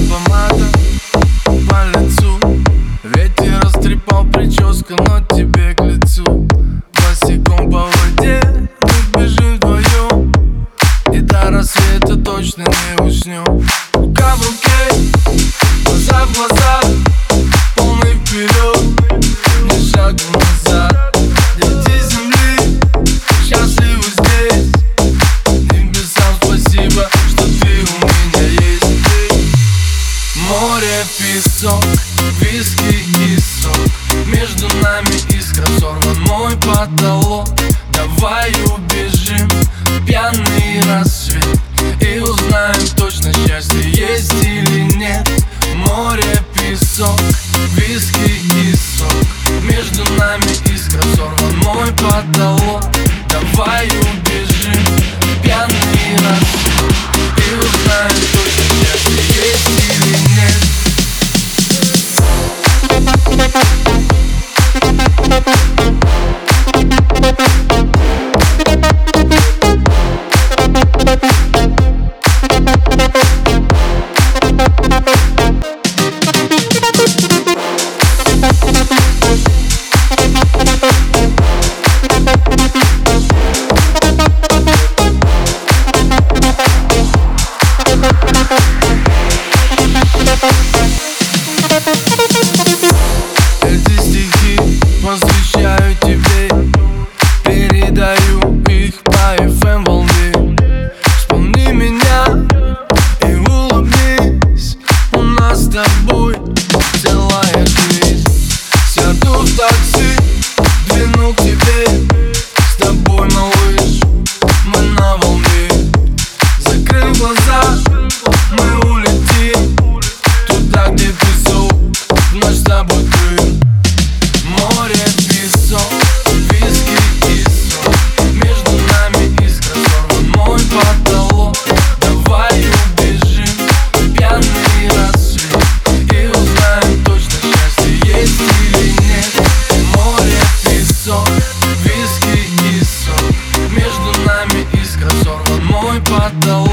up on песок, виски и сок. Между нами искра сорван мой потолок. Давай убежим, пьяный рассвет. И узнаем точно счастье есть или нет. Море, песок, виски и сок. Между нами искра сорван мой потолок. Давай убежим, Где песок, дым Море, песок, виски и Между нами искра сорван потолок Давай убежим, пьяный рассвет. И узнаем точно счастье есть или нет. Море, песок, виски и Между нами искра сорван мой потолок